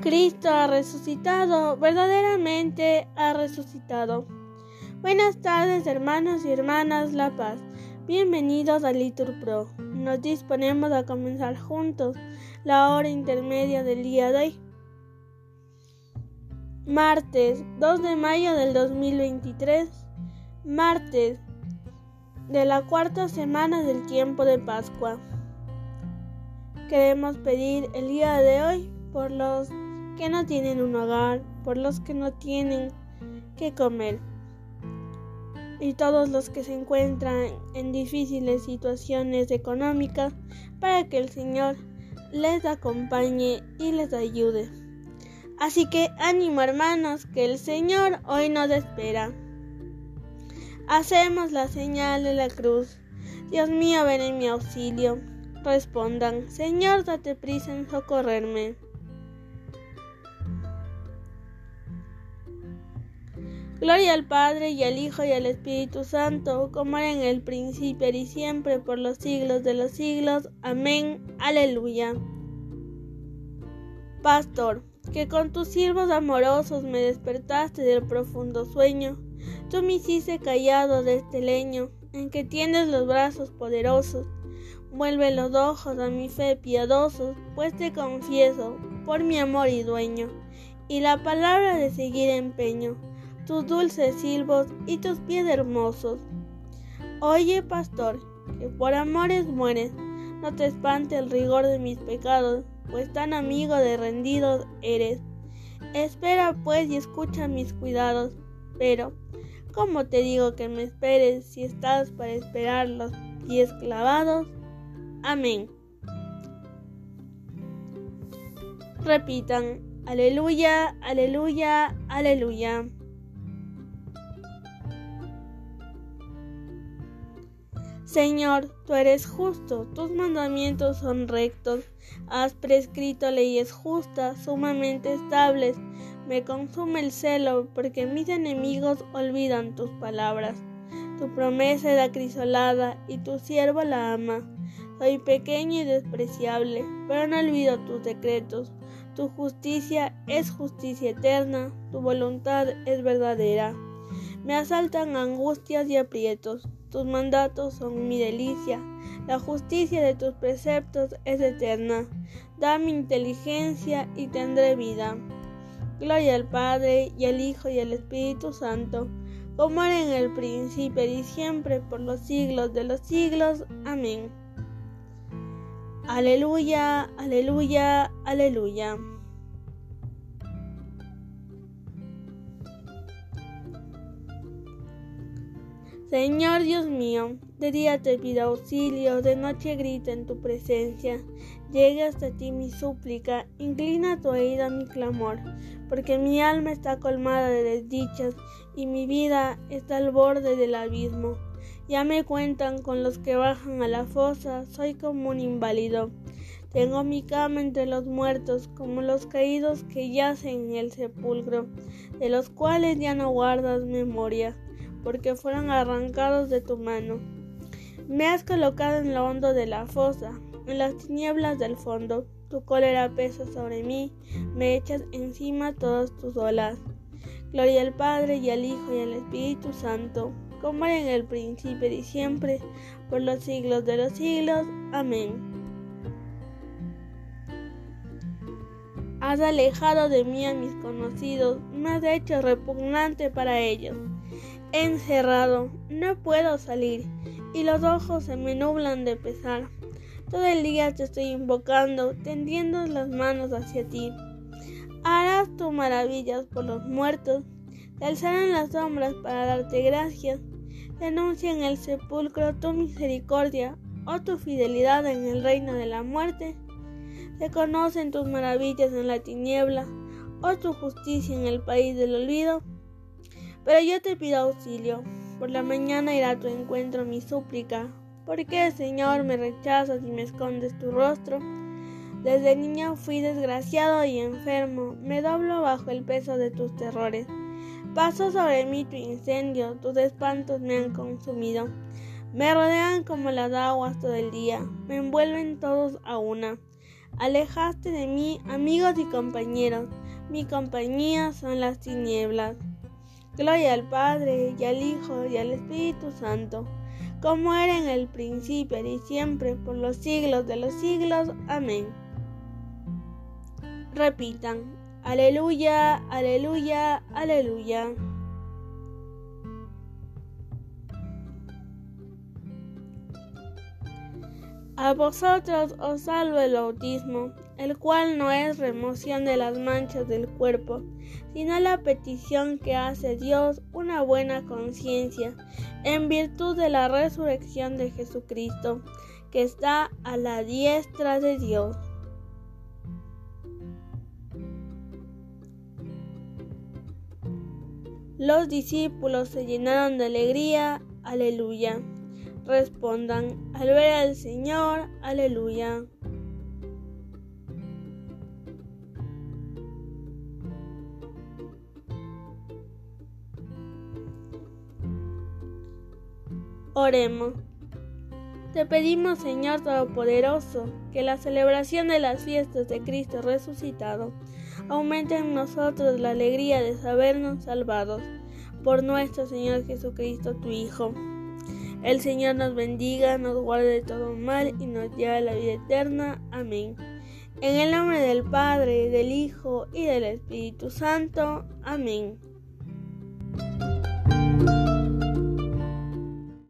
Cristo ha resucitado, verdaderamente ha resucitado. Buenas tardes hermanos y hermanas La Paz. Bienvenidos a Litur Pro. Nos disponemos a comenzar juntos la hora intermedia del día de hoy. Martes 2 de mayo del 2023. Martes de la cuarta semana del tiempo de Pascua. Queremos pedir el día de hoy por los que no tienen un hogar, por los que no tienen que comer y todos los que se encuentran en difíciles situaciones económicas para que el Señor les acompañe y les ayude. Así que ánimo hermanos, que el Señor hoy nos espera. Hacemos la señal de la cruz. Dios mío, ven en mi auxilio. Respondan, Señor, date prisa en socorrerme. Gloria al Padre y al Hijo y al Espíritu Santo, como era en el principio y siempre, por los siglos de los siglos. Amén. Aleluya. Pastor, que con tus siervos amorosos me despertaste del profundo sueño, tú me hiciste callado de este leño, en que tienes los brazos poderosos. Vuelve los ojos a mi fe piadosos, pues te confieso, por mi amor y dueño, y la palabra de seguir empeño tus dulces silbos y tus pies hermosos. Oye, pastor, que por amores mueres, no te espante el rigor de mis pecados, pues tan amigo de rendidos eres. Espera pues y escucha mis cuidados, pero, ¿cómo te digo que me esperes si estás para esperar los pies clavados? Amén. Repitan, aleluya, aleluya, aleluya. Señor, tú eres justo, tus mandamientos son rectos, has prescrito leyes justas, sumamente estables. Me consume el celo, porque mis enemigos olvidan tus palabras. Tu promesa es acrisolada, y tu siervo la ama. Soy pequeño y despreciable, pero no olvido tus decretos. Tu justicia es justicia eterna, tu voluntad es verdadera. Me asaltan angustias y aprietos tus mandatos son mi delicia, la justicia de tus preceptos es eterna. Dame inteligencia y tendré vida. Gloria al Padre y al Hijo y al Espíritu Santo, como era en el principio y siempre por los siglos de los siglos. Amén. Aleluya, aleluya, aleluya. Señor Dios mío, de día te pido auxilio, de noche grito en tu presencia. Llega hasta ti mi súplica, inclina tu oído a mi clamor, porque mi alma está colmada de desdichas y mi vida está al borde del abismo. Ya me cuentan con los que bajan a la fosa, soy como un inválido. Tengo mi cama entre los muertos, como los caídos que yacen en el sepulcro, de los cuales ya no guardas memoria porque fueron arrancados de tu mano. Me has colocado en lo hondo de la fosa, en las tinieblas del fondo. Tu cólera pesa sobre mí, me echas encima todas tus olas. Gloria al Padre y al Hijo y al Espíritu Santo, como era en el principio y siempre, por los siglos de los siglos. Amén. Has alejado de mí a mis conocidos, me has hecho repugnante para ellos encerrado, no puedo salir y los ojos se me nublan de pesar. Todo el día te estoy invocando, tendiendo las manos hacia ti. Harás tus maravillas por los muertos, te alzarán las sombras para darte gracias. Denuncia en el sepulcro tu misericordia o tu fidelidad en el reino de la muerte. Se conocen tus maravillas en la tiniebla o tu justicia en el país del olvido. Pero yo te pido auxilio. Por la mañana irá a tu encuentro mi súplica. ¿Por qué, Señor, me rechazas y me escondes tu rostro? Desde niño fui desgraciado y enfermo, me doblo bajo el peso de tus terrores. Paso sobre mí tu incendio, tus espantos me han consumido. Me rodean como las aguas todo el día, me envuelven todos a una. Alejaste de mí, amigos y compañeros. Mi compañía son las tinieblas. Gloria al Padre, y al Hijo, y al Espíritu Santo, como era en el principio y siempre, por los siglos de los siglos. Amén. Repitan, aleluya, aleluya, aleluya. A vosotros os salvo el bautismo, el cual no es remoción de las manchas del cuerpo, sino la petición que hace Dios una buena conciencia, en virtud de la resurrección de Jesucristo, que está a la diestra de Dios. Los discípulos se llenaron de alegría, aleluya respondan al ver al Señor, aleluya. Oremos. Te pedimos, Señor Todopoderoso, que la celebración de las fiestas de Cristo resucitado aumente en nosotros la alegría de sabernos salvados por nuestro Señor Jesucristo, tu Hijo el Señor nos bendiga, nos guarde de todo mal y nos lleve a la vida eterna. Amén. En el nombre del Padre, del Hijo y del Espíritu Santo. Amén.